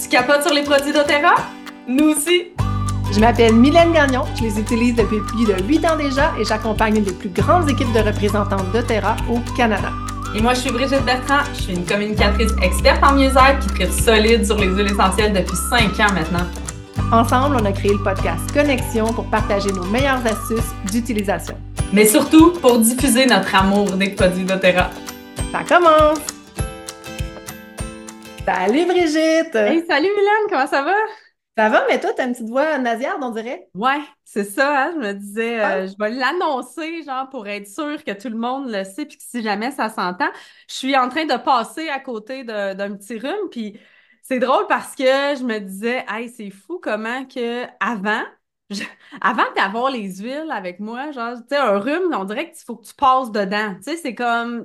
Tu capotes sur les produits doTERRA? Nous aussi! Je m'appelle Mylène Gagnon, je les utilise depuis plus de 8 ans déjà et j'accompagne une des plus grandes équipes de représentants doTERRA au Canada. Et moi, je suis Brigitte Bertrand, je suis une communicatrice experte en mieux-être qui tripe solide sur les huiles essentielles depuis 5 ans maintenant. Ensemble, on a créé le podcast Connexion pour partager nos meilleures astuces d'utilisation. Mais surtout pour diffuser notre amour des produits doTERRA. Ça commence! Salut Brigitte! Hey, salut Mylène, comment ça va? Ça va, mais toi, t'as une petite voix nasillarde, on dirait? Ouais, c'est ça, hein? Je me disais, euh, je vais l'annoncer, genre, pour être sûr que tout le monde le sait, puis que si jamais ça s'entend. Je suis en train de passer à côté d'un petit rhume, puis c'est drôle parce que je me disais, hey, c'est fou comment que avant, avant d'avoir les huiles avec moi, genre, tu sais, un rhume, on dirait qu'il faut que tu passes dedans. Tu sais, c'est comme,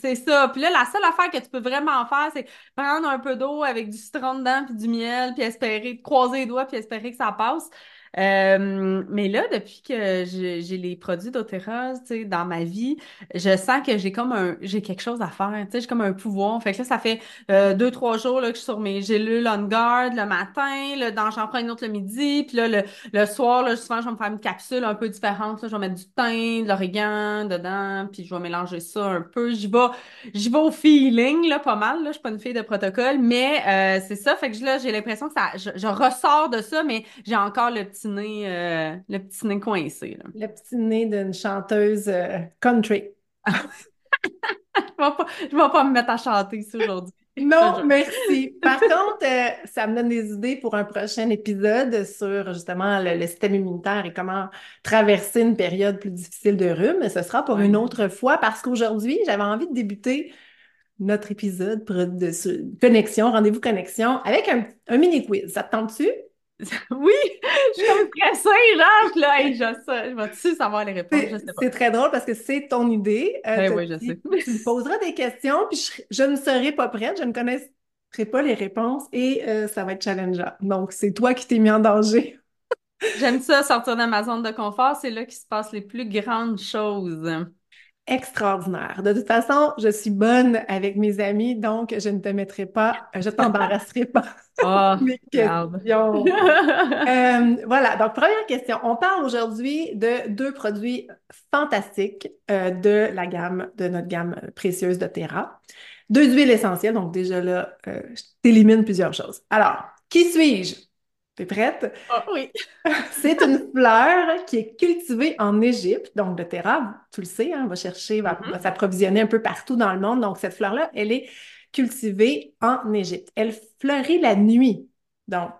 c'est ça. Puis là, la seule affaire que tu peux vraiment faire, c'est prendre un peu d'eau avec du citron dedans, puis du miel, puis espérer, croiser les doigts, puis espérer que ça passe. Euh, mais là, depuis que j'ai les produits d'Otera, dans ma vie, je sens que j'ai comme un, j'ai quelque chose à faire, tu sais, j'ai comme un pouvoir. Fait que là, ça fait euh, deux, trois jours là, que je suis sur mes gélules on guard le matin, là, j'en prends une autre le midi, puis là, le, le soir, là, souvent, je vais me faire une capsule un peu différente, là, je vais mettre du thym, de l'origan dedans, puis je vais mélanger ça un peu. J'y vais, j'y vais au feeling, là, pas mal, là, je suis pas une fille de protocole, mais euh, c'est ça, fait que là, j'ai l'impression que ça, je ressors de ça, mais j'ai encore le petit nez, euh, le petit nez coincé. Le petit nez d'une chanteuse euh, country. je ne vais, pas me mettre à chanter ici aujourd'hui. Non, merci. Par contre, euh, ça me donne des idées pour un prochain épisode sur justement le, système immunitaire et comment traverser une période plus difficile de rhume. Ce sera pour une autre fois parce qu'aujourd'hui, j'avais envie de débuter notre épisode de connexion, rendez-vous connexion, avec un, un mini quiz. Ça te tente-tu? Oui, je suis comme stressée, genre, là, hey, je, sais, je vais-tu savoir les réponses? Je sais pas. C'est très drôle parce que c'est ton idée. Euh, ben oui, je sais. Tu me poseras des questions, puis je, ne serai pas prête, je ne connaîtrai pas les réponses et euh, ça va être challengeant. Donc, c'est toi qui t'es mis en danger. J'aime ça, sortir de ma zone de confort, c'est là qu'il se passe les plus grandes choses extraordinaire. De toute façon, je suis bonne avec mes amis, donc je ne te mettrai pas, je t'embarrasserai pas. Oh, mes questions. euh, voilà, donc première question. On parle aujourd'hui de deux produits fantastiques euh, de la gamme, de notre gamme précieuse de Terra. Deux huiles essentielles, donc déjà là, euh, je t'élimine plusieurs choses. Alors, qui suis-je? T'es prête? Ah, oui. c'est une fleur qui est cultivée en Égypte, donc de terra, tu le sais, hein, on va chercher, va, mm-hmm. va s'approvisionner un peu partout dans le monde. Donc, cette fleur-là, elle est cultivée en Égypte. Elle fleurit la nuit. Donc,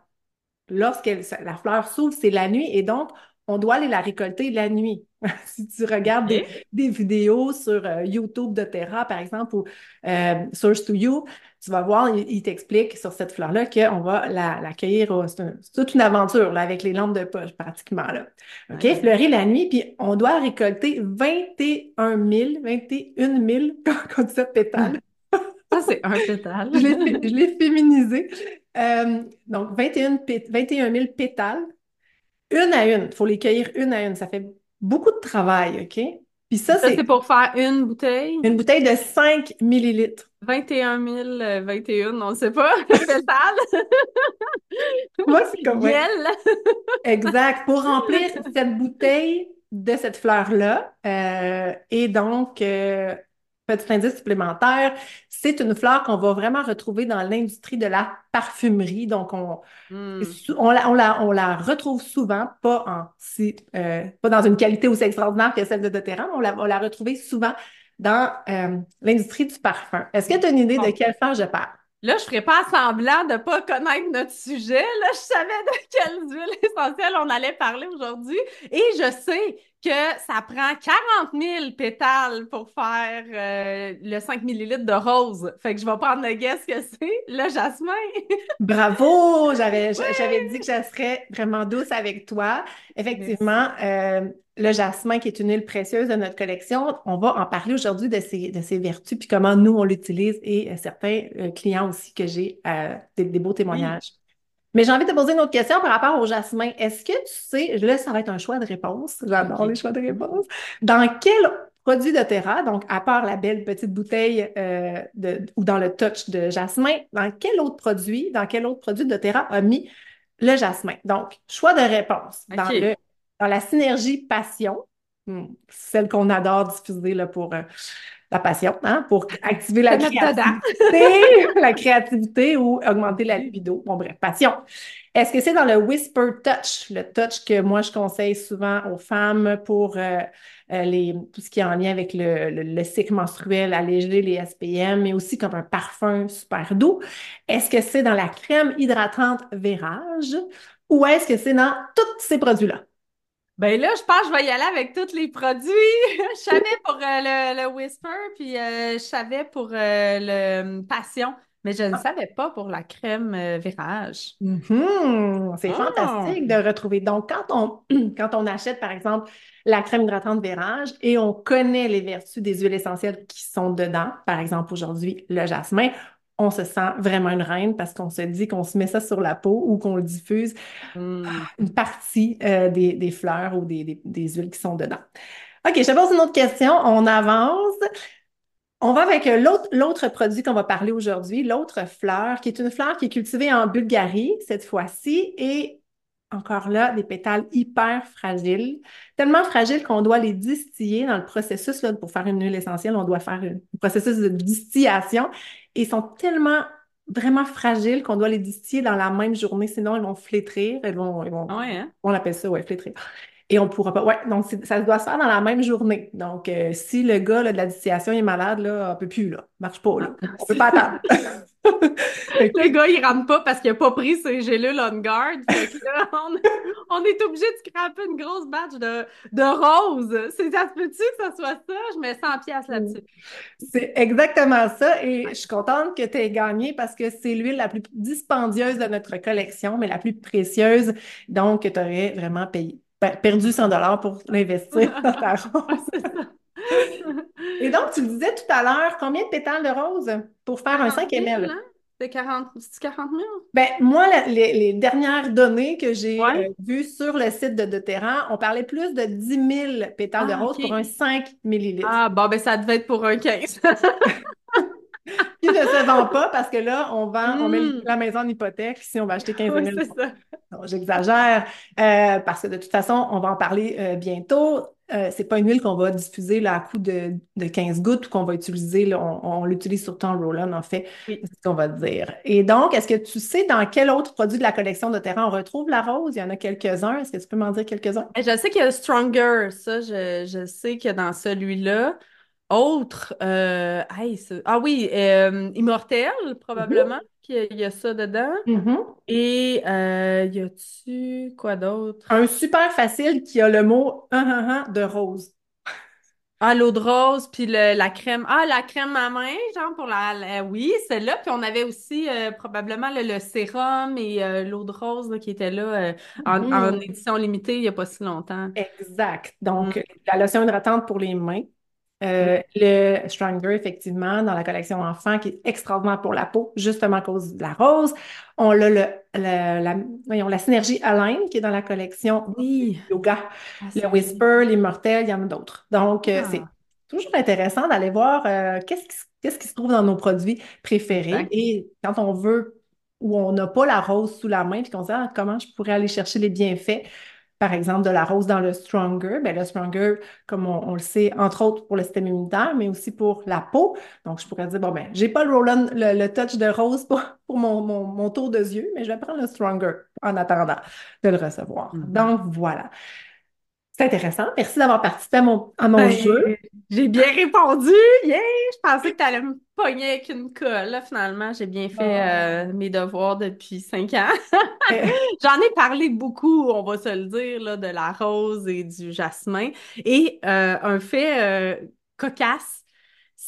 lorsque la fleur s'ouvre, c'est la nuit et donc, on doit aller la récolter la nuit. si tu regardes des, vidéos sur euh, YouTube de Terra, par exemple, ou euh, Source to You, tu vas voir, il, t'explique sur cette fleur-là qu'on va la, cueillir. C'est toute une aventure là, avec les lampes de poche, pratiquement. Là. OK? Fleurir la nuit, puis on doit récolter 21 000, 21 000, quand on dit ça, pétales. Ça, c'est un pétale. je l'ai féminisé. Euh, donc, 21, 21 000 pétales une à une. Il faut les cueillir une à une. Ça fait beaucoup de travail, OK? Puis ça, c'est... pour faire une bouteille? Une bouteille de 5 millilitres. 21 021, on ne sait pas, pétale. Moi, c'est comme... Exact. Pour remplir cette bouteille de cette fleur-là, euh, et donc... Euh, Petit indice supplémentaire, c'est une fleur qu'on va vraiment retrouver dans l'industrie de la parfumerie. Donc, on, hmm. on, la, on, la, on, la, retrouve souvent, pas, en, si, euh, pas dans une qualité aussi extraordinaire que celle de doTERRA, mais on la, on la retrouve souvent dans euh, l'industrie du parfum. Est-ce que tu as une idée de quelle fleur je parle? Là, je ferais pas semblant de pas connaître notre sujet. Là, je savais de quelles huiles essentielles on allait parler aujourd'hui. Et je sais que ça prend 40 000 pétales pour faire euh, le 5 millilitres de rose. Fait que je vais prendre le guess que c'est le jasmin. Bravo! J'avais j'avais dit que je serais vraiment douce avec toi. Effectivement, euh, le jasmin, qui est une huile précieuse de notre collection, on va en parler aujourd'hui de ses, de ses vertus, puis comment nous, on l'utilise, et euh, certains clients aussi que j'ai des, beaux témoignages. Mais j'ai envie de te poser une autre question par rapport au jasmin. Est-ce que tu sais, là, ça va être un choix de réponse. J'adore les choix de réponse. Dans quelle produits de Terra, donc à part la belle petite bouteille euh, de, ou dans le touch de jasmin, dans quel autre produit, dans quel autre produit de Terra a mis le jasmin? Donc, choix de réponse. Dans, le, dans la synergie passion, hmm, celle qu'on adore diffuser là, pour euh, passion, hein, pour activer la créativité, la créativité ou augmenter la libido. Bon, bref, passion. Est-ce que c'est dans le Whisper Touch, le touch que moi je conseille souvent aux femmes pour euh, euh, les, tout ce qui est en lien avec le, le, le cycle menstruel, alléger les SPM, mais aussi comme un parfum super doux? Est-ce que c'est dans la crème hydratante Vérage ou est-ce que c'est dans tous ces produits-là? Ben là, je pense que je vais y aller avec tous les produits. Je savais pour euh, le, le Whisper, puis euh, je savais pour euh, le Passion, mais je ne savais pas pour la crème euh, Virage. Mhm, c'est Ah! fantastique de retrouver. Donc, quand on, quand on achète, par exemple, la crème hydratante Vérage et on connaît les vertus des huiles essentielles qui sont dedans, par exemple, aujourd'hui, le jasmin, on se sent vraiment une reine parce qu'on se dit qu'on se met ça sur la peau ou qu'on le diffuse Hmm. une partie euh, des, des fleurs ou des, des- des huiles qui sont dedans. OK, je te pose une autre question. On avance. On va avec l'autre, l'autre produit qu'on va parler aujourd'hui, l'autre fleur, qui est une fleur qui est cultivée en Bulgarie cette fois-ci et encore là, des pétales hyper fragiles, tellement fragiles qu'on doit les distiller dans le processus là, pour faire une huile essentielle. On doit faire un processus de distillation et ils sont tellement vraiment fragiles qu'on doit les distiller dans la même journée, sinon ils vont flétrir, ils vont, ils vont, Ouais, hein? on appelle ça, ouais, flétrir. Et on pourra pas. Ouais, donc ça doit se faire dans la même journée. Donc, euh, si le gars là, de la distillation est malade, là, on peut plus, là. Marche pas, là. Ah, On peut pas attendre. Le gars, il rentre pas parce qu'il a pas pris ses gélules on guard. Fait que là, on, on est obligé de scraper une grosse batch de, de roses. C'est, ça se peut-tu que ça soit ça? Je mets 100 pièces là-dessus. C'est exactement ça. Et je suis contente que tu aies gagné parce que c'est l'huile la plus dispendieuse de notre collection, mais la plus précieuse. Donc, tu aurais vraiment payé, per- perdu 100 dollars pour l'investir dans ta rose. Et donc, tu disais tout à l'heure, combien de pétales de rose pour faire un 5 000, ml? hein? C'est 40, c'est 40 000? Ben, moi, la- les, les dernières données que j'ai Ouais. euh, vues sur le site de doTERRA, on parlait plus de 10 000 pétales de Ah, rose pour un 5 millilitres. Ah, bon, ben ça devait être pour un 15. Qui ne se vend pas parce que là, on vend, on met Mm. la maison en hypothèque si on va acheter 15 Oui, 000. c'est ça. Non, j'exagère euh, parce que de toute façon, on va en parler euh, bientôt. Euh, c'est pas une huile qu'on va diffuser là, à coup de, de 15 gouttes ou qu'on va utiliser. là, on on l'utilise surtout en roll-on, en fait, Oui. c'est ce qu'on va dire. Et donc, est-ce que tu sais dans quel autre produit de la collection de terrain on retrouve la rose? Il y en a quelques-uns. Est-ce que tu peux m'en dire quelques-uns? Eh, Je sais qu'il y a Stronger, ça, je, je sais que dans celui-là. Autre, euh, hey, ah oui, euh, Immortel, probablement, qu'il y a, il y a ça dedans. Mhm. Et euh, y a-tu quoi d'autre? Un super facile qui a le mot de rose. Ah, l'eau de rose, puis le- la crème. Ah, la crème à main, genre pour la. la- oui, celle-là. Puis on avait aussi probablement le, le sérum et l'eau de rose là, qui était là en, en édition limitée il n'y a pas si longtemps. Exact. Donc, Mm. la lotion hydratante pour les mains. Euh, le Stronger, effectivement, dans la collection enfant, qui est extraordinaire pour la peau, justement à cause de la rose. On a le, le- la, voyons, la synergie Align, qui est dans la collection Oui. yoga. Ah, Le Whisper, l'immortel, il y en a d'autres. Donc, euh, Ah. c'est toujours intéressant d'aller voir euh, qu'est-ce qui, se- qu'est-ce qui se trouve dans nos produits préférés. Exact. Et quand on veut, ou on n'a pas la rose sous la main, puis qu'on se dit, ah, comment je pourrais aller chercher les bienfaits, par exemple, de la rose dans le Stronger. Ben, le Stronger, comme on, on le sait, entre autres pour le système immunitaire, mais aussi pour la peau. Donc, je pourrais dire, bon, ben, j'ai pas le roll-on, le, le touch de rose pour, pour mon, mon, mon tour de yeux, mais je vais prendre le Stronger en attendant de le recevoir. Mhm. Donc, voilà. C'est intéressant. Merci d'avoir participé à mon, à mon Ben, jeu. J'ai bien répondu! Yeah! Je pensais que tu allais me pogner avec une colle. Là, finalement, j'ai bien fait euh, mes devoirs depuis cinq ans. Euh, J'en ai parlé beaucoup, on va se le dire, là, de la rose et du jasmin. Et euh, un fait euh, cocasse,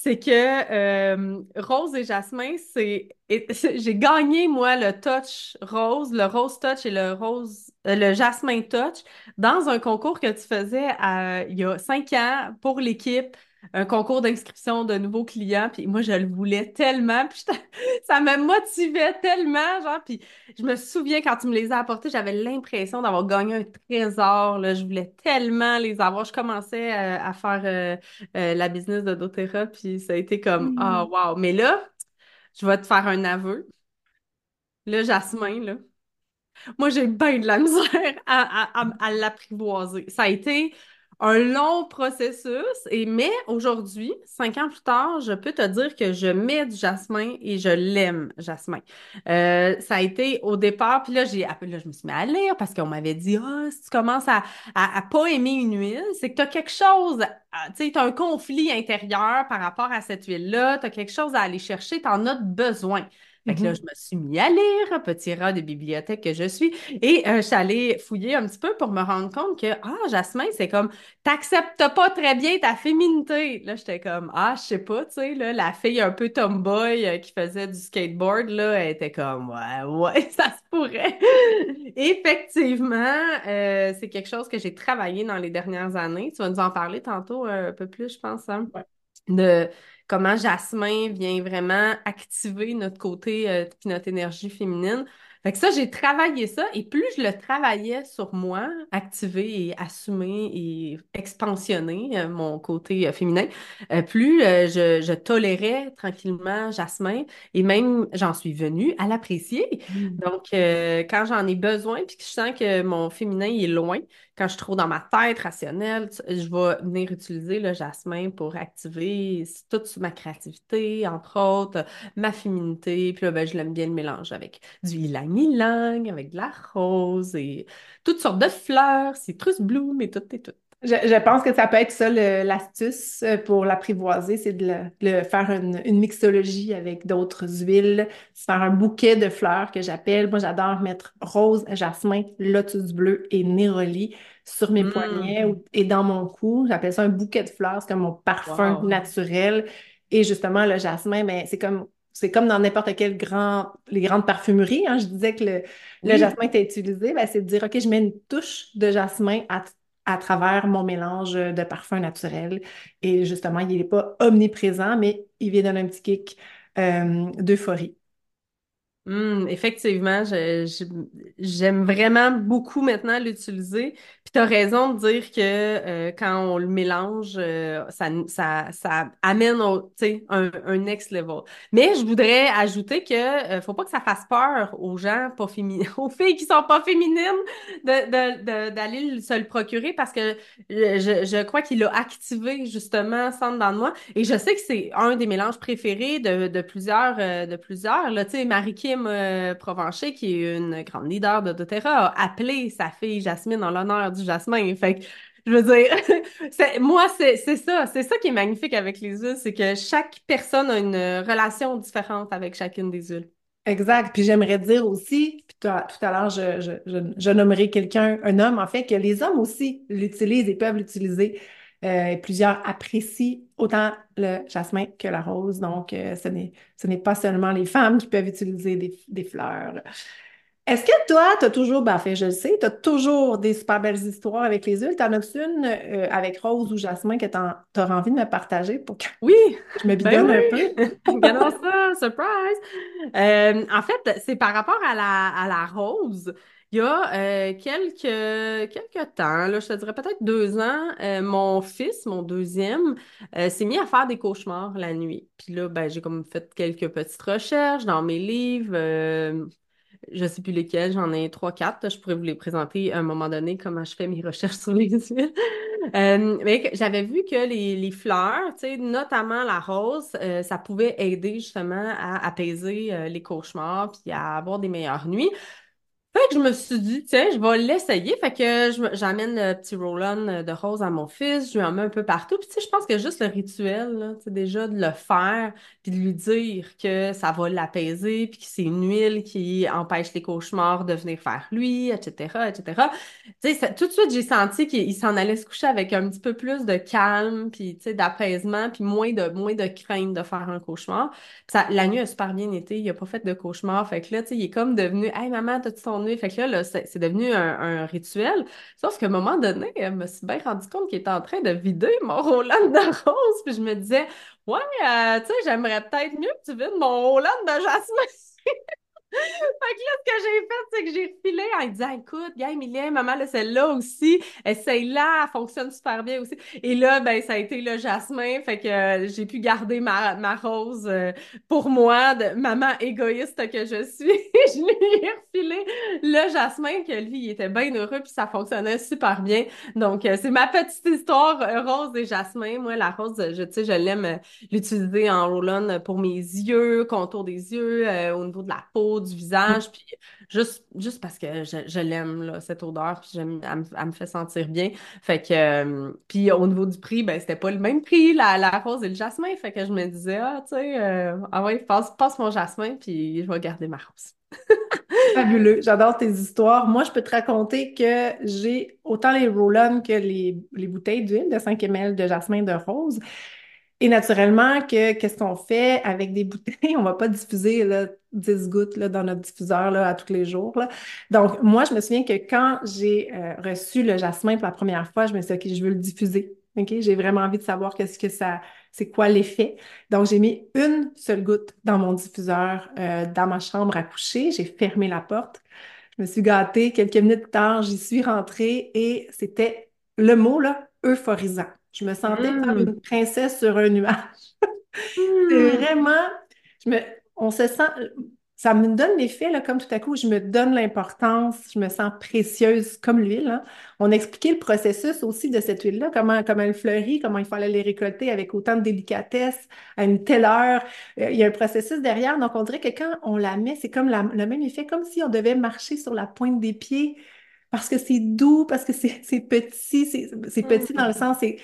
c'est que euh, rose et jasmin, c'est j'ai gagné moi le touch rose, le rose touch et le rose euh, le jasmin touch dans un concours que tu faisais à- il y a cinq ans pour l'équipe un concours d'inscription de nouveaux clients, puis moi, je le voulais tellement, puis ça me motivait tellement, genre, puis je me souviens quand tu me les as apportés, j'avais l'impression d'avoir gagné un trésor, là, je voulais tellement les avoir. Je commençais euh, à faire euh, euh, la business de doTERRA, puis ça a été comme, ah, oh, wow. Mais là, je vais te faire un aveu. Là, Jasmin, là, moi, j'ai bien de la misère à, à, à l'apprivoiser. Ça a été un long processus, et mais aujourd'hui, cinq ans plus tard, je peux te dire que je mets du jasmin et je l'aime, jasmin. Euh, ça a été au départ, puis là, j'ai, là, je me suis mis à lire parce qu'on m'avait dit, ah, si tu commences à, à, pas aimer une huile, c'est que tu as quelque chose, tu sais, tu as un conflit intérieur par rapport à cette huile-là, tu as quelque chose à aller chercher, tu en as besoin. Fait que là, mm-hmm. je me suis mis à lire, petit rat de bibliothèque que je suis, et euh, je suis allée fouiller un petit peu pour me rendre compte que, ah, Jasmin, c'est comme, t'acceptes pas très bien ta féminité. Là, j'étais comme, ah, je sais pas, tu sais, là, la fille un peu tomboy euh, qui faisait du skateboard, là, elle était comme, ouais, ouais, ça se pourrait. Effectivement, euh, c'est quelque chose que j'ai travaillé dans les dernières années. Tu vas nous en parler tantôt un peu plus, je pense, hein? De comment Jasmin vient vraiment activer notre côté, euh, notre énergie féminine. Fait que ça, j'ai travaillé ça et plus je le travaillais sur moi, activer et assumer et expansionner euh, mon côté euh, féminin, euh, plus je, je, tolérais tranquillement Jasmin et même j'en suis venue à l'apprécier. Mm. Donc, quand j'en ai besoin puis que je sens que mon féminin est loin, quand je suis trop dans ma tête rationnelle, je vais venir utiliser le jasmin pour activer toute ma créativité, entre autres, ma féminité. Puis là, ben, je l'aime bien le mélange avec du ylang ylang, avec de la rose et toutes sortes de fleurs, citrus bloom et tout et tout. Je, pense que ça peut être ça l'astuce euh, pour l'apprivoiser, c'est de, le, faire une, mixologie avec d'autres huiles, faire un bouquet de fleurs que j'appelle. Moi, j'adore mettre rose, jasmin, lotus bleu et néroli sur mes poignets mm. et dans mon cou. J'appelle ça un bouquet de fleurs, c'est comme mon parfum naturel. Et justement, le jasmin, mais ben, c'est comme c'est comme dans n'importe quel grand, les grandes parfumeries. Hein. je disais que le, le jasmin était utilisé. Ben, c'est de dire, OK, je mets une touche de jasmin à, à travers mon mélange de parfums naturels. Et justement, il n'est pas omniprésent, mais il vient donner un petit kick euh, d'euphorie. Hum, effectivement, j'aime vraiment beaucoup maintenant l'utiliser. Puis tu as raison de dire que euh, quand on le mélange, euh, ça, ça, ça amène au, un, un next level. Mais je voudrais ajouter que euh, faut pas que ça fasse peur aux gens pas féminins, aux filles qui sont pas féminines de, d'aller se le procurer parce que je, je crois qu'il a activé justement Centre dans moi. Et je sais que c'est un des mélanges préférés de, de plusieurs, de plusieurs. Là, tu sais, Marie-Kim euh, Provencher, qui est une grande leader de doTERRA, a appelé sa fille Jasmine en l'honneur du jasmin. Fait que, je veux dire, moi, c'est ça. C'est ça qui est magnifique avec les huiles, c'est que chaque personne a une relation différente avec chacune des huiles. Exact. Puis j'aimerais dire aussi, puis tout à, l'heure, je, nommerai quelqu'un, un homme, en fait, que les hommes aussi l'utilisent et peuvent l'utiliser. Euh, plusieurs apprécient autant le jasmin que la rose. Donc, euh, ce n'est pas seulement les femmes qui peuvent utiliser des, fleurs. Est-ce que toi, tu as toujours, ben, fait, je le sais, tu as toujours des super belles histoires avec les huiles? T'en as une euh, avec rose ou jasmin que tu auras envie de me partager pour que oui, je me bidonne ben un peu? Regardons ça, surprise! en fait, c'est par rapport à la, à la rose. Il y a euh, quelques, quelques temps, là, je te dirais peut-être deux ans, euh, mon fils, mon deuxième, euh, s'est mis à faire des cauchemars la nuit. Puis là, ben, j'ai comme fait quelques petites recherches dans mes livres. je ne sais plus lesquels, j'en ai trois, quatre. Je pourrais vous les présenter à un moment donné, comment je fais mes recherches sur les huiles. mais j'avais vu que les, les fleurs, notamment la rose, ça pouvait aider justement à apaiser les cauchemars puis à avoir des meilleures nuits. Fait que je me suis dit, tiens, je vais l'essayer. Fait que j'amène le petit roll-on de rose à mon fils, je lui en mets un peu partout. Puis tu sais, je pense que juste le rituel, là, déjà de le faire, puis de lui dire que ça va l'apaiser, puis que c'est une huile qui empêche les cauchemars de venir faire lui, etc., etc. Tu sais, tout de suite, j'ai senti qu'il s'en allait se coucher avec un petit peu plus de calme, puis tu sais, d'apaisement, puis moins de, moins de crainte de faire un cauchemar. ça, la nuit a super bien été, il a pas fait de cauchemar. Fait que là, tu sais, il est comme devenu, hey maman, t'as-tu ton Fait que là, là c'est devenu un, rituel. Sauf qu'à un moment donné, je me suis bien rendu compte qu'il était en train de vider mon Roland de rose. Puis je me disais, ouais, euh, tu sais, j'aimerais peut-être mieux que tu vides mon Roland de jasmin. Fait que là, ce que j'ai fait, c'est que j'ai refilé en disant Écoute, gars, Emilia, maman, là, celle-là aussi, essaye-la, elle fonctionne super bien aussi. Et là, ben, ça a été le jasmin. Fait que euh, j'ai pu garder ma, ma rose euh, pour moi, de maman égoïste que je suis. je lui ai refilé le jasmin, que lui, il était bien heureux, puis ça fonctionnait super bien. Donc, euh, c'est ma petite histoire rose et jasmin. Moi, la rose, je, tu sais, je l'aime l'utiliser en roll-on pour mes yeux, contour des yeux, au niveau de la peau, du visage, puis juste, juste parce que je, l'aime, cette odeur, puis elle, me fait sentir bien. Fait que, euh, puis au niveau du prix, ben, c'était pas le même prix, la, la rose et le jasmin. Fait que je me disais, ah, tu sais, euh, ah ouais, passe, passe mon jasmin, puis je vais garder ma rose. Fabuleux, j'adore tes histoires. Moi, je peux te raconter que j'ai autant les roll que les, les bouteilles d'huile de 5 ml de jasmin de rose. Et naturellement, que qu'est-ce qu'on fait avec des bouteilles? On va pas diffuser là, 10 gouttes là, dans notre diffuseur là, à tous les jours. Là. Donc, moi, je me souviens que quand j'ai euh, reçu le jasmin pour la première fois, je me suis dit, OK, je veux le diffuser. OK, j'ai vraiment envie de savoir qu'est-ce que ça, c'est quoi l'effet. Donc, j'ai mis une seule goutte dans mon diffuseur euh, dans ma chambre à coucher. J'ai fermé la porte. Je me suis gâtée. Quelques minutes plus tard, j'y suis rentrée et c'était le mot, là, euphorisant. Je me sentais comme une hmm. princesse sur un nuage. C'est hmm. vraiment, je me, on se sent, ça me donne l'effet, là, comme tout à coup, je me donne l'importance, je me sens précieuse comme l'huile. Hein. On a expliqué le processus aussi de cette huile-là, comment, comment elle fleurit, comment il fallait les récolter avec autant de délicatesse, à une telle heure. Euh, il y a un processus derrière, donc on dirait que quand on la met, c'est comme le même effet, comme si on devait marcher sur la pointe des pieds parce que c'est doux, parce que c'est petit, c'est petit dans le hmm. sens, c'est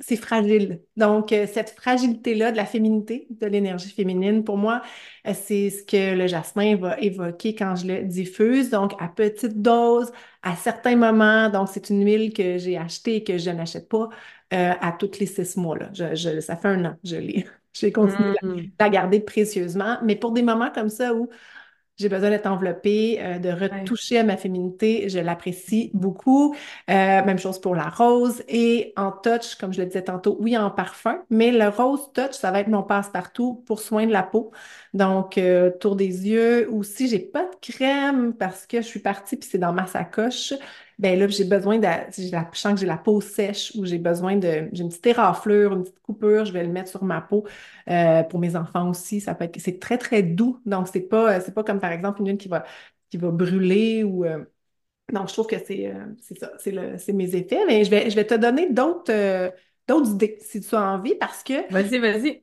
c'est fragile. Donc, euh, cette fragilité-là de la féminité, de l'énergie féminine, pour moi, euh, c'est ce que le jasmin va évoquer quand je le diffuse. Donc, à petite dose, à certains moments. Donc, c'est une huile que j'ai achetée et que je n'achète pas euh, à tous les six mois. Là. Je, ça fait un an, je l'ai. J'ai continué à mm. la garder précieusement. Mais pour des moments comme ça où j'ai besoin d'être enveloppée, euh, de retoucher à ma féminité. Je l'apprécie beaucoup. Euh, même chose pour la rose. Et en touch, comme je le disais tantôt, oui, en parfum, mais le rose touch, ça va être mon passe-partout pour soin de la peau. Donc, euh, tour des yeux. Ou si j'ai pas de crème parce que je suis partie puis c'est dans ma sacoche, ben là, j'ai besoin de, si je sens que j'ai la peau sèche ou j'ai besoin de, j'ai une petite éraflure, une petite coupure, je vais le mettre sur ma peau. Euh, pour mes enfants aussi, ça peut être, c'est très, très doux. Donc, c'est pas, c'est pas comme par exemple une huile qui va, qui va brûler ou, euh, donc, je trouve que c'est, euh, ça, c'est, mes effets. Mais je vais, je vais te donner d'autres, d'autres idées si tu as envie parce que. Vas-y, vas-y.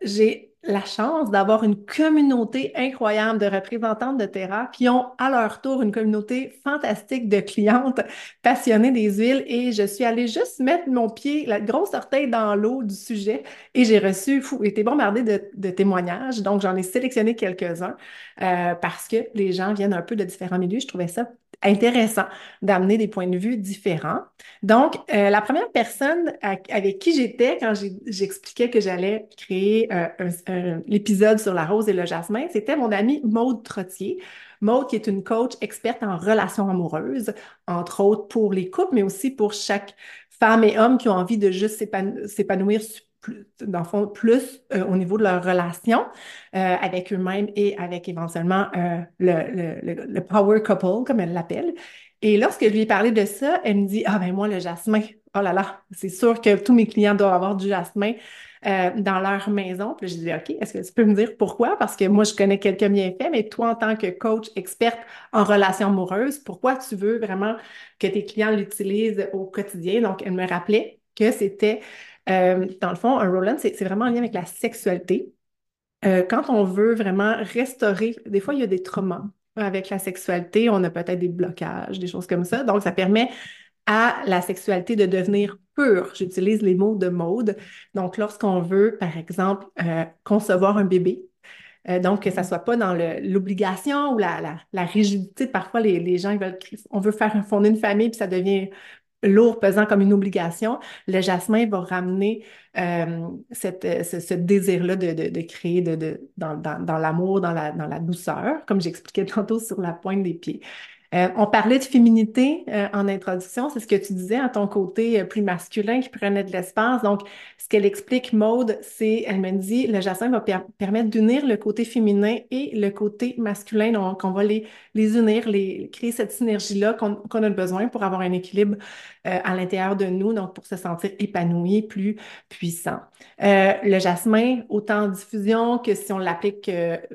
j'ai la chance d'avoir une communauté incroyable de représentantes de Terra qui ont à leur tour une communauté fantastique de clientes passionnées des huiles et je suis allée juste mettre mon pied, la grosse orteille dans l'eau du sujet et j'ai reçu, fou, été bombardée de, témoignages. Donc, j'en ai sélectionné quelques-uns euh, parce que les gens viennent un peu de différents milieux. Je trouvais ça intéressant d'amener des points de vue différents. Donc, euh, la première personne avec qui j'étais quand j'expliquais que j'allais créer euh, l'épisode sur la rose et le jasmin, c'était mon amie Maude Trottier. Maude, qui est une coach experte en relations amoureuses, entre autres pour les couples, mais aussi pour chaque femme et homme qui ont envie de juste s'épanouir plus, dans le fond, plus euh, au niveau de leur relation euh, avec eux-mêmes et avec éventuellement euh, le, le, le, power couple, comme elle l'appelle. Et lorsque je lui ai parlé de ça, elle me dit, ah ben moi, le jasmin, oh là là, c'est sûr que tous mes clients doivent avoir du jasmin dans leur maison. Puis je dis, OK, est-ce que tu peux me dire pourquoi? Parce que moi, je connais quelques bienfaits, mais toi, en tant que coach experte en relations amoureuses, pourquoi tu veux vraiment que tes clients l'utilisent au quotidien? Donc, elle me rappelait que c'était euh, dans le fond, un Roland, c'est vraiment en lien avec la sexualité. Euh, quand on veut vraiment restaurer, des fois, il y a des traumas avec la sexualité, on a peut-être des blocages, des choses comme ça. Donc, ça permet à la sexualité de devenir pure. J'utilise les mots de mode. Donc, lorsqu'on veut, par exemple, euh, concevoir un bébé, donc, que ça soit pas dans l'obligation ou la, rigidité. Parfois, les, gens veulent, on veut faire fonder une famille, puis ça devient lourd, pesant comme une obligation, le jasmin va ramener euh, cette, ce, désir-là de, de, de, créer de, de, dans, dans, dans l'amour, dans la, dans la douceur, comme j'expliquais tantôt sur la pointe des pieds. Euh, on parlait de féminité euh, en introduction, c'est ce que tu disais, à ton côté euh, plus masculin qui prenait de l'espace. Donc, ce qu'elle explique, Maude, c'est, elle me dit, le jasmin va permettre d'unir le côté féminin et le côté masculin. Donc, on va les, les unir, les, créer cette synergie-là qu'on a besoin pour avoir un équilibre à l'intérieur de nous, donc pour se sentir épanoui, plus puissant. le jasmin, autant en diffusion que si on l'applique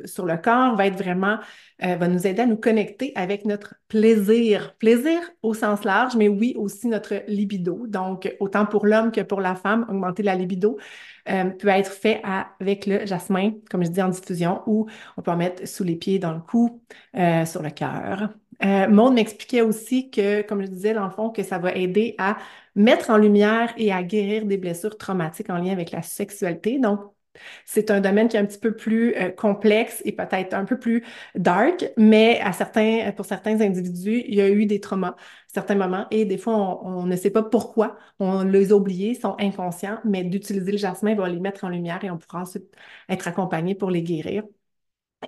sur le corps, va être vraiment euh, va nous aider à nous connecter avec notre plaisir. Plaisir au sens large, mais oui, aussi notre libido. Donc, autant pour l'homme que pour la femme, augmenter la libido euh, peut être fait avec le jasmin, comme je dis en diffusion, ou on peut en mettre sous les pieds, dans le cou, euh, sur le cœur. Euh, Maud m'expliquait aussi que, comme je disais, dans le fond, que ça va aider à mettre en lumière et à guérir des blessures traumatiques en lien avec la sexualité. Donc, c'est un domaine qui est un petit peu plus euh, complexe et peut-être un peu plus dark, mais pour certains individus, il y a eu des traumas certains moments et des fois, on, ne sait pas pourquoi, on les a oubliés, sont inconscients, mais d'utiliser le jasmin va les mettre en lumière et on pourra ensuite être accompagné pour les guérir.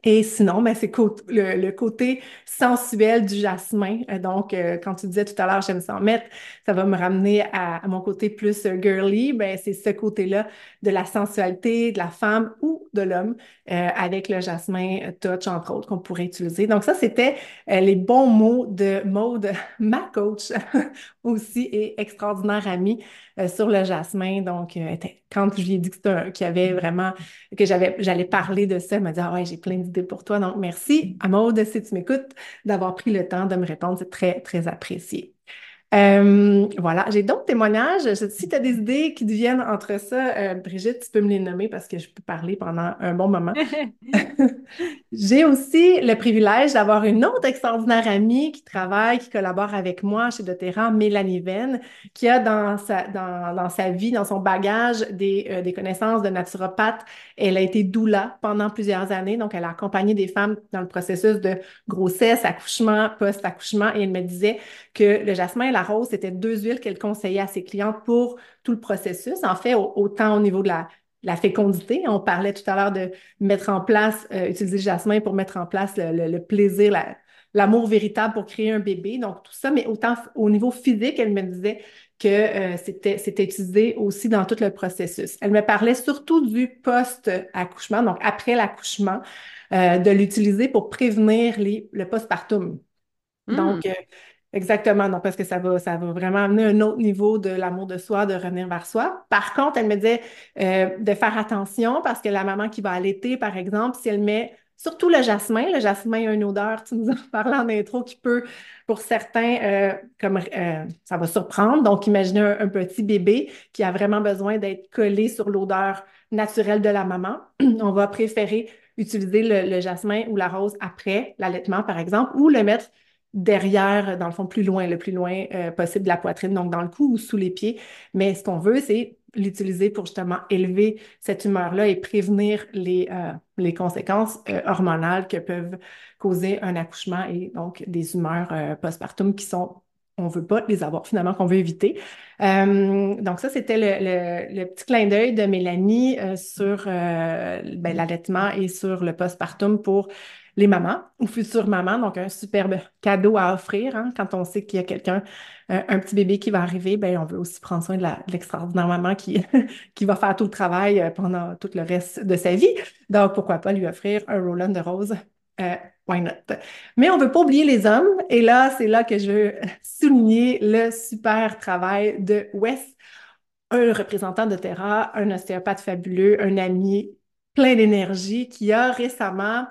Et sinon, ben, c'est le, côté sensuel du jasmin. Euh, donc, euh, quand tu disais tout à l'heure, j'aime s'en mettre, ça va me ramener à, mon côté plus euh, girly. Ben, c'est ce côté-là de la sensualité de la femme ou de l'homme avec le jasmin touch, entre autres, qu'on pourrait utiliser. Donc, ça, c'était les bons mots de Maude, ma coach aussi et extraordinaire amie sur le jasmin. Donc, quand je lui ai dit qu'il y avait vraiment, que j'avais, j'allais parler de ça, elle m'a dit, ah ouais, j'ai plein pour toi. Donc, merci à Maude, si tu m'écoutes, d'avoir pris le temps de me répondre. C'est très, très apprécié. Euh, voilà, j'ai d'autres témoignages. Si tu as des idées qui deviennent entre ça, euh, Brigitte, tu peux me les nommer parce que je peux parler pendant un bon moment. j'ai aussi le privilège d'avoir une autre extraordinaire amie qui travaille, qui collabore avec moi chez doTERRA, Mélanie Venn, qui a dans sa, dans, dans sa vie, dans son bagage, des, euh, des connaissances de naturopathe. Elle a été doula pendant plusieurs années, donc elle a accompagné des femmes dans le processus de grossesse, accouchement, post-accouchement, et elle me disait que le jasmin la rose, c'était deux huiles qu'elle conseillait à ses clientes pour tout le processus. En fait, autant au niveau de la, la fécondité, on parlait tout à l'heure de mettre en place, euh, utiliser le jasmin pour mettre en place le, plaisir, l'amour véritable pour créer un bébé. Donc, tout ça, mais autant au niveau physique, elle me disait que euh, c'était, c'était utilisé aussi dans tout le processus. Elle me parlait surtout du post-accouchement, donc après l'accouchement, euh, de l'utiliser pour prévenir les, le postpartum. Hmm. Donc, Exactement, non, parce que ça va, ça va vraiment amener un autre niveau de l'amour de soi, de revenir vers soi. Par contre, elle me disait euh, de faire attention parce que la maman qui va allaiter, par exemple, si elle met surtout le jasmin, le jasmin a une odeur, tu nous en parlais en intro, qui peut, pour certains, euh, comme euh, ça va surprendre. Donc, imaginez un, petit bébé qui a vraiment besoin d'être collé sur l'odeur naturelle de la maman. On va préférer utiliser le, le jasmin ou la rose après l'allaitement, par exemple, ou le mettre derrière, dans le fond, plus loin, le plus loin euh, possible de la poitrine, donc dans le cou ou sous les pieds. Mais ce qu'on veut, c'est l'utiliser pour justement élever cette humeur-là et prévenir les, euh, les conséquences euh, hormonales que peuvent causer un accouchement et donc des humeurs postpartum qui sont on veut pas les avoir finalement, qu'on veut éviter. donc ça, c'était le, le, petit clin d'œil de Mélanie sur ben, l'allaitement et sur le postpartum pour les mamans ou futures mamans. Donc, un superbe cadeau à offrir hein, quand on sait qu'il y a quelqu'un, euh, un petit bébé qui va arriver. Ben, on veut aussi prendre soin de l'extraordinaire maman qui, qui va faire tout le travail euh, pendant tout le reste de sa vie. Donc, pourquoi pas lui offrir un Roland de rose? Euh, why not? Mais on veut pas oublier les hommes. Et là, c'est là que je veux souligner le super travail de Wes, un représentant de Terra, un ostéopathe fabuleux, un ami plein d'énergie qui a récemment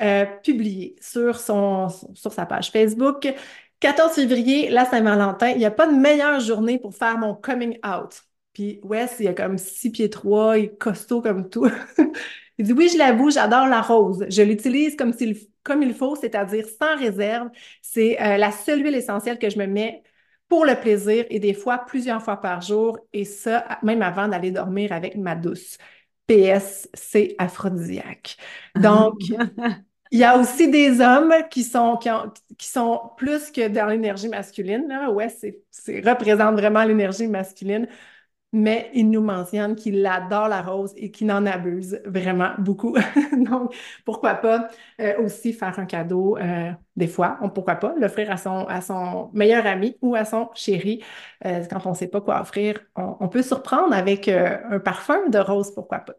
euh, publié sur, son, sur sa page Facebook. 14 février, la Saint-Valentin, il n'y a pas de meilleure journée pour faire mon coming out. Puis Wes, il a comme six pieds trois, il est costaud comme tout. il dit oui, je l'avoue, j'adore la rose. Je l'utilise comme, comme il faut, c'est-à-dire sans réserve. C'est euh, la seule huile essentielle que je me mets pour le plaisir et des fois plusieurs fois par jour et ça même avant d'aller dormir avec ma douce. PS, c'est aphrodisiaque. Donc, Il y a aussi des hommes qui sont, qui, qui sont plus que dans l'énergie masculine. Là. Ouais, c'est, représente vraiment l'énergie masculine mais il nous mentionne qu'il adore la rose et qu'il en abuse vraiment beaucoup. Donc, pourquoi pas euh, aussi faire un cadeau euh, des fois, pourquoi pas l'offrir à son, à son meilleur ami ou à son chéri. Euh, quand on ne sait pas quoi offrir, on, on peut surprendre avec un parfum de rose, pourquoi pas.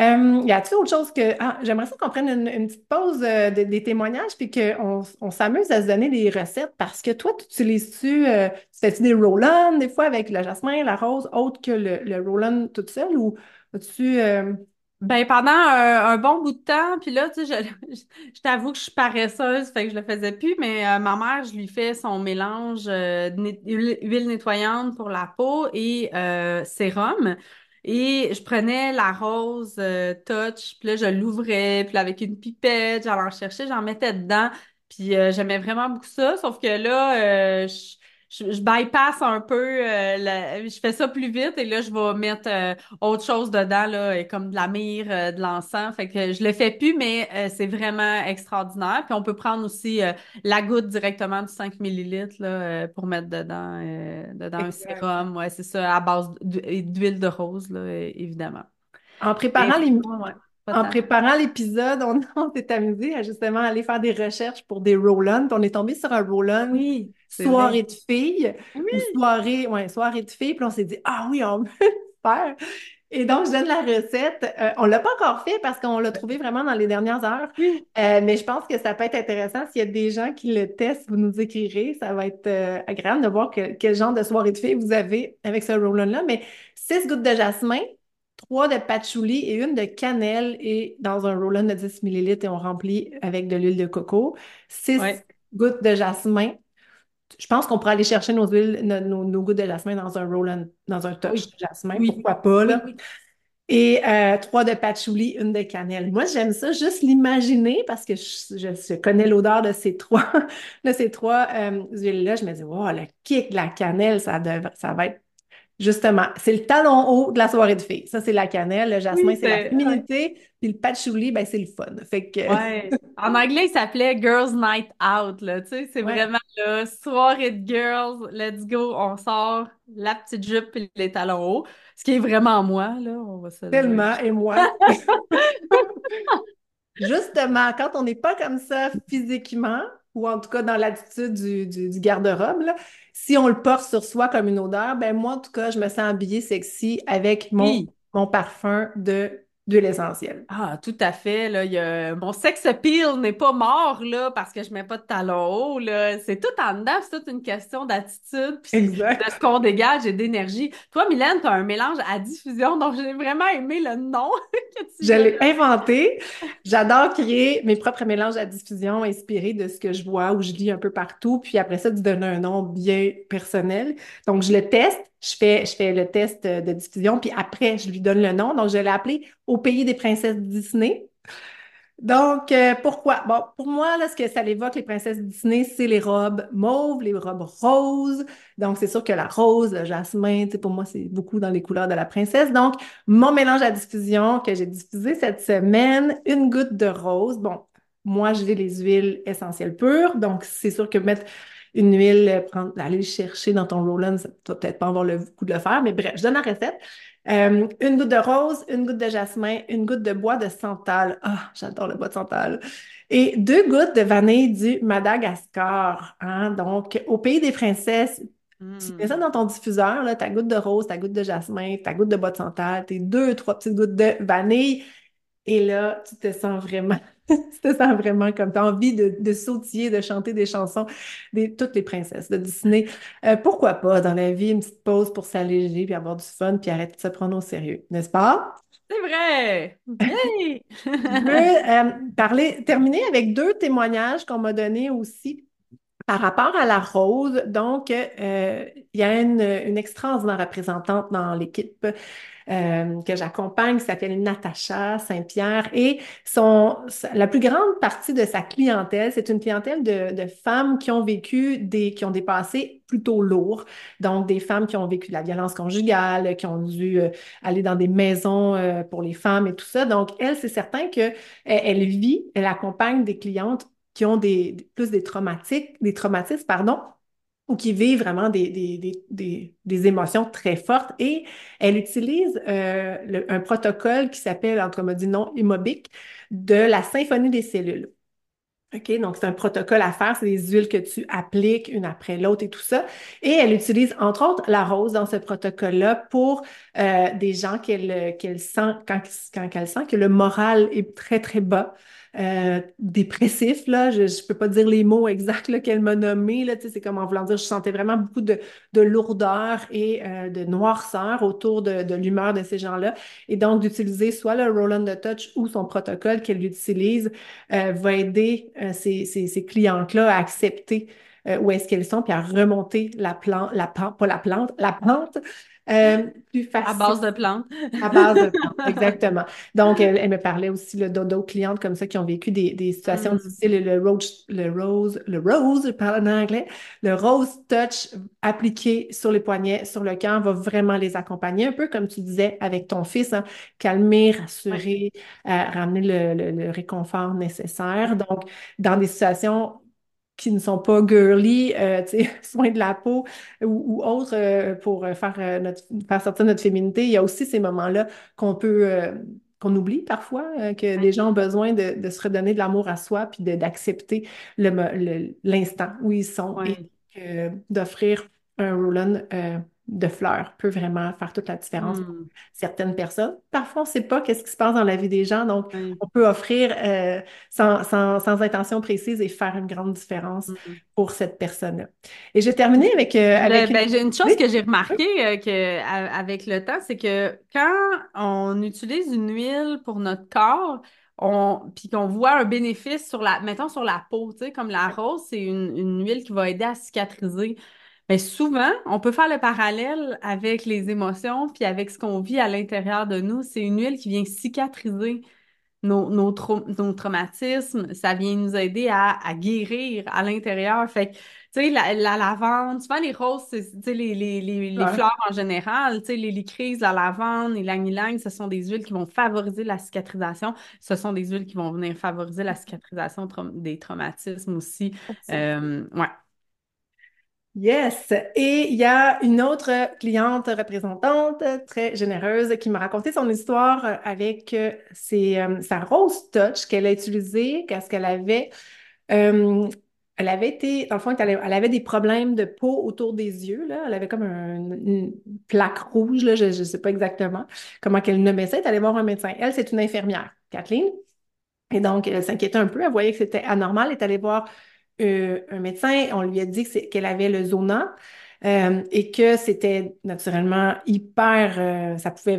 Euh, y a-t-il autre chose que. Ah, j'aimerais ça qu'on prenne une, petite pause euh, des témoignages puis qu'on on, s'amuse à se donner des recettes parce que toi, tu utilises-tu. Euh, tu fais-tu des roll-on des fois avec le jasmin, la rose, autre que le, le roll-on toute seule ou as-tu. Euh, ben, pendant un, bon bout de temps, puis là, tu sais, je, t'avoue que je suis paresseuse, fait que je le faisais plus, mais ma mère, je lui fais son mélange d'huile nettoyante pour la peau et sérum. Et je prenais la rose euh, touch, puis là, je l'ouvrais, puis avec une pipette, j'allais en chercher, j'en mettais dedans. Puis euh, j'aimais vraiment beaucoup ça, sauf que là, euh, je, je, bypass un peu, je fais ça plus vite et là, je vais mettre autre chose dedans, là, comme de la myrrhe, de l'encens. Fait que je le fais plus, mais c'est vraiment extraordinaire. Puis on peut prendre aussi la goutte directement de 5 millilitres là, pour mettre dedans, dedans un sérum. Ouais, c'est ça, à base d'huile de rose, là, évidemment. En préparant les... En préparant l'épisode, on, s'est amusé à justement aller faire des recherches pour des roll-on. On est tombé sur un roll-on oui, soirée de filles ou soirée, ouais, soirée de filles. Puis on s'est dit, ah oui, on peut le faire. Et donc, je donne la recette. Euh, on ne l'a pas encore fait parce qu'on l'a trouvé vraiment dans les dernières heures. Euh, mais je pense que ça peut être intéressant. S'il y a des gens qui le testent, vous nous écrirez. Ça va être euh, agréable de voir quel genre de soirée de filles vous avez avec ce roll-on-là. Mais six gouttes de jasmin, trois de patchouli et une de cannelle et dans un roll-on de 10 ml et on remplit avec de l'huile de coco. Six gouttes de jasmin. Je pense qu'on pourrait aller chercher nos huiles, nos, gouttes de jasmin dans un roll-on, dans un touch de jasmin. Pourquoi pas, là? Et euh, trois de patchouli, une de cannelle. Moi, j'aime ça, juste l'imaginer parce que je, connais l'odeur de ces trois, de ces trois euh, huiles-là. Je me dis, wow, le kick de la cannelle, ça, ça va être Justement, c'est le talon haut de la soirée de filles. Ça, c'est la cannelle. Le jasmin, c'est la féminité. Puis le patchouli, ben, c'est le fun. Fait que... ouais. En anglais, il s'appelait Girls Night Out. Là. Tu sais, c'est vraiment la soirée de girls. Let's go. On sort la petite jupe et les talons hauts. Ce qui est vraiment moi. Là. On va se Tellement. Et moi. Justement, quand on n'est pas comme ça physiquement, ou en tout cas dans l'attitude du, du, garde-robe, si on le porte sur soi comme une odeur, ben moi, en tout cas, je me sens habillée sexy avec mon, mon parfum de d'huile essentielle. Ah, tout à fait. Là, il y a... Mon sex appeal n'est pas mort là, parce que je mets pas de talons hauts. Là. C'est tout en dedans, c'est toute une question d'attitude, puis de ce qu'on dégage et d'énergie. Toi, Mylène, tu as un mélange à diffusion, donc j'ai vraiment aimé le nom que tu Je l'ai inventé. J'adore créer mes propres mélanges à diffusion inspirés de ce que je vois ou je lis un peu partout, puis après ça, tu donnes un nom bien personnel. Donc, je le teste je fais, je fais le test de diffusion, puis après, je lui donne le nom. Donc, je l'ai appelé Au pays des princesses Disney. Donc, euh, pourquoi? Bon, pour moi, là, ce que ça évoque, les princesses Disney, c'est les robes mauves, les robes roses. Donc, c'est sûr que la rose, le jasmin, pour moi, c'est beaucoup dans les couleurs de la princesse. Donc, mon mélange à diffusion que j'ai diffusé cette semaine, une goutte de rose. Bon, moi, j'ai les huiles essentielles pures. Donc, c'est sûr que mettre une huile, euh, prendre, aller chercher dans ton roll-on, ça va peut-être pas avoir le goût de le faire, mais bref, je donne la recette. Euh, une goutte de rose, une goutte de jasmin, une goutte de bois de santal. Ah, j'adore le bois de santal. Et deux gouttes de vanille du Madagascar. Hein? Donc, au pays des princesses, tu mets ça hmm. dans ton diffuseur, là, ta goutte de rose, ta goutte de jasmin, ta goutte de bois de santal, tes deux, trois petites gouttes de vanille. Et là, tu te sens vraiment C'était ça vraiment comme tu as envie de, de, sautiller, de chanter des chansons, des, toutes les princesses de Disney. Euh, pourquoi pas dans la vie, une petite pause pour s'alléger, puis avoir du fun, puis arrêter de se prendre au sérieux, n'est-ce pas? C'est vrai! Je veux euh, parler, terminer avec deux témoignages qu'on m'a donnés aussi par rapport à la rose. Donc, euh, il y a une, une extraordinaire représentante dans l'équipe euh, que j'accompagne qui s'appelle Natacha Saint-Pierre et son, la plus grande partie de sa clientèle, c'est une clientèle de, de, femmes qui ont vécu des, qui ont des passés plutôt lourds. Donc, des femmes qui ont vécu de la violence conjugale, qui ont dû euh, aller dans des maisons euh, pour les femmes et tout ça. Donc, elle, c'est certain que elle vit, elle accompagne des clientes qui ont des, plus des traumatiques, des traumatismes, pardon, ou qui vivent vraiment des, des, des, des, émotions très fortes. Et elle utilise euh, un protocole qui s'appelle, entre dit non, Immobic, de la symphonie des cellules. OK, donc c'est un protocole à faire, c'est des huiles que tu appliques une après l'autre et tout ça. Et elle utilise entre autres la rose dans ce protocole-là pour euh, des gens qu'elle qu'elle sent, quand, quand elle sent que le moral est très, très bas, euh, dépressif, là. Je ne peux pas dire les mots exacts qu'elle m'a nommés, là. C'est comme en voulant dire, je sentais vraiment beaucoup de, de lourdeur et euh, de noirceur autour de, de l'humeur de ces gens-là. Et donc, d'utiliser soit le Roland de Touch ou son protocole qu'elle utilise euh, va aider ces, ces, ces clientes-là à accepter où est-ce qu'elles sont, puis à remonter la plante, la pas la plante, la pente euh, plus facile. À base de plantes. à base de plantes, exactement. Donc, elle, elle me parlait aussi d'autres clientes comme ça qui ont vécu des, des situations mm. difficiles. Le rose, le rose, le rose, je parle en anglais, le rose touch appliqué sur les poignets, sur le cœur, va vraiment les accompagner, un peu comme tu disais avec ton fils, hein, calmer, rassurer, euh, ramener le, le, le réconfort nécessaire. Donc, dans des situations qui ne sont pas girly, euh, soins de la peau ou, ou autres euh, pour euh, faire, euh, notre, faire sortir notre féminité. Il y a aussi ces moments-là qu'on peut, qu'on oublie parfois, que les gens ont besoin de, de se redonner de l'amour à soi puis d'accepter l'instant le, où ils sont et d'offrir un Roland de fleurs peut vraiment faire toute la différence pour hmm. certaines personnes. Parfois, on ne sait pas qu'est-ce qui se passe dans la vie des gens, donc on peut offrir euh, sans, sans, sans, intention précise et faire une grande différence hmm. pour cette personne-là. Et j'ai terminé avec... Euh, avec ben, une... une chose que j'ai remarqué euh, que, avec le temps, c'est que quand on utilise une huile pour notre corps, on, puis qu'on voit un bénéfice sur la, mettons sur la peau, tu sais, comme la rose, c'est une, une huile qui va aider à cicatriser. Mais souvent, on peut faire le parallèle avec les émotions puis avec ce qu'on vit à l'intérieur de nous. C'est une huile qui vient cicatriser nos, nos, nos, traumatismes. Ça vient nous aider à, à guérir à l'intérieur. Fait que, tu sais, la, la, lavande, souvent les roses, tu sais, les, les, les, les fleurs en général, tu sais, les lycrises, la lavande, les lang ce sont des huiles qui vont favoriser la cicatrisation. Ce sont des huiles qui vont venir favoriser la cicatrisation des traumatismes aussi. Euh, ouais. Yes. Et il y a une autre cliente représentante très généreuse qui m'a raconté son histoire avec euh, ses, euh, sa Rose Touch qu'elle a utilisée parce qu'elle avait, euh, elle avait été, dans le fond, elle, avait des problèmes de peau autour des yeux. Là. Elle avait comme une plaque rouge, là, je ne sais pas exactement comment qu'elle nommait ça. Elle est allée voir un médecin. Elle, c'est une infirmière, Kathleen. Et donc, elle s'inquiétait un peu. Elle voyait que c'était anormal. Elle est allée voir euh, un médecin, on lui a dit qu'elle avait le zona euh, et que c'était naturellement hyper, euh, ça pouvait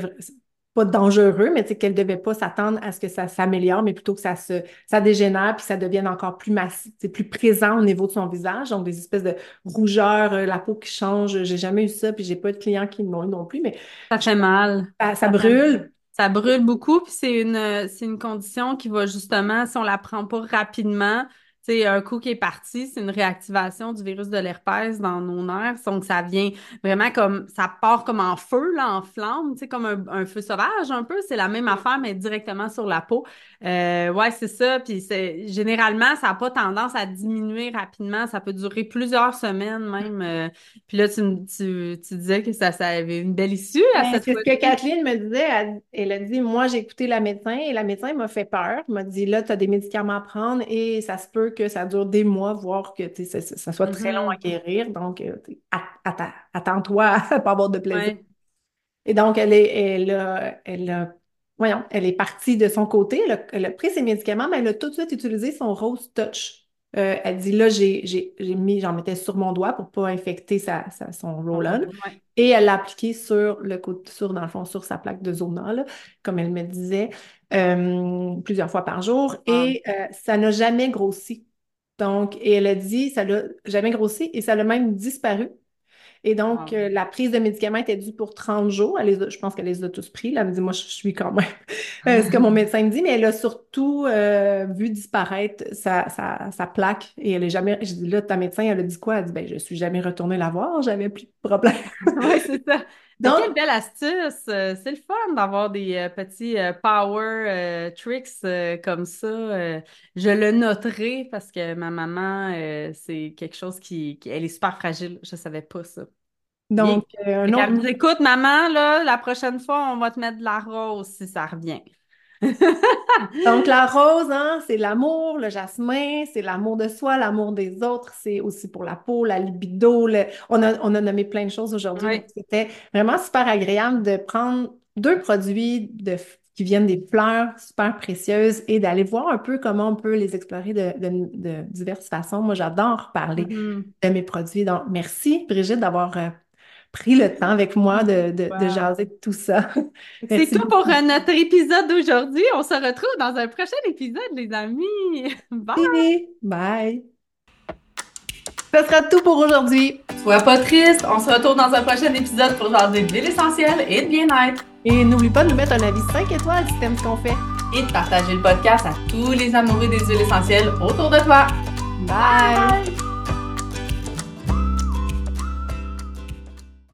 pas dangereux, mais qu'elle devait pas s'attendre à ce que ça s'améliore, mais plutôt que ça se ça dégénère puis ça devienne encore plus massif, c'est plus présent au niveau de son visage, donc des espèces de rougeurs, la peau qui change. J'ai jamais eu ça, puis j'ai pas de clients qui l'ont eu non plus, mais ça fait mal. Ça, brûle. Ça brûle beaucoup, puis c'est une c'est une condition qui va justement, si on la prend pas rapidement, c'est un coup qui est parti, c'est une réactivation du virus de l'herpès dans nos nerfs. Donc, ça vient vraiment comme, ça part comme en feu, là, en flamme, tu sais, comme un, feu sauvage un peu. C'est la même affaire, mais directement sur la peau. Euh, ouais, c'est ça. Puis, c'est, généralement, ça n'a pas tendance à diminuer rapidement. Ça peut durer plusieurs semaines même. Euh. puis là, tu, tu, tu, disais que ça, ça avait une belle issue à ben, cette C'est ce que Kathleen me disait. Elle, elle, a dit, moi, j'ai écouté la médecin et la médecin m'a fait peur. Elle m'a dit, là, tu as des médicaments à prendre et ça se peut que ça dure des mois, voire que ça, ça, soit très long à mm-hmm. guérir. Donc, euh, attends-toi à pas avoir de plaisir. Et donc, elle est, elle elle voyons, elle est partie de son côté, elle a, pris ses médicaments, mais elle a tout de suite utilisé son Rose Touch. Euh, elle dit là, j'ai mis, j'en mettais sur mon doigt pour pas infecter sa, son roll-on. Et elle l'a appliqué sur le côté, sur, dans le fond, sur sa plaque de zona, comme elle me disait, euh, plusieurs fois par jour. Et ça n'a jamais grossi. Donc, et elle a dit, ça l'a jamais grossi et ça l'a même disparu. Et donc, euh, la prise de médicaments était due pour 30 jours. je pense qu'elle les a tous pris. elle me dit, moi, je suis quand même euh, ce que mon médecin me dit, mais elle a surtout euh, vu disparaître sa, sa, plaque et elle est jamais. Je dis, là, ta médecin, elle a dit quoi? Elle dit, ben, je suis jamais retournée la voir, j'avais plus de problème. oui, c'est ça. Donc, quelle belle astuce! C'est le fun d'avoir des petits power tricks comme ça. je le noterai parce que ma maman, c'est quelque chose qui, qui, Elle est super fragile. Je savais pas ça. Donc, euh, un autre... écoute, maman, là, la prochaine fois, on va te mettre de la rose si ça revient. Donc, la rose, hein, c'est l'amour, le jasmin, c'est l'amour de soi, l'amour des autres, c'est aussi pour la peau, la libido. On, a, on a nommé plein de choses aujourd'hui. C'était vraiment super agréable de prendre deux produits de... qui viennent des fleurs super précieuses et d'aller voir un peu comment on peut les explorer de, de, diverses façons. Moi, j'adore parler mm-hmm. de mes produits. Donc, merci, Brigitte, d'avoir euh, pris le temps avec moi de, de, de jaser de tout ça. C'est tout pour euh, notre épisode d'aujourd'hui. On se retrouve dans un prochain épisode, les amis. Bye! Bye! Ce sera tout pour aujourd'hui. Sois pas triste, on se retrouve dans un prochain épisode pour jaser de l'essentiel et de bien-être. Et n'oublie pas de nous mettre un avis 5 étoiles si t'aimes ce qu'on fait. Et de partager le podcast à tous les amoureux des huiles essentielles autour de toi. Bye.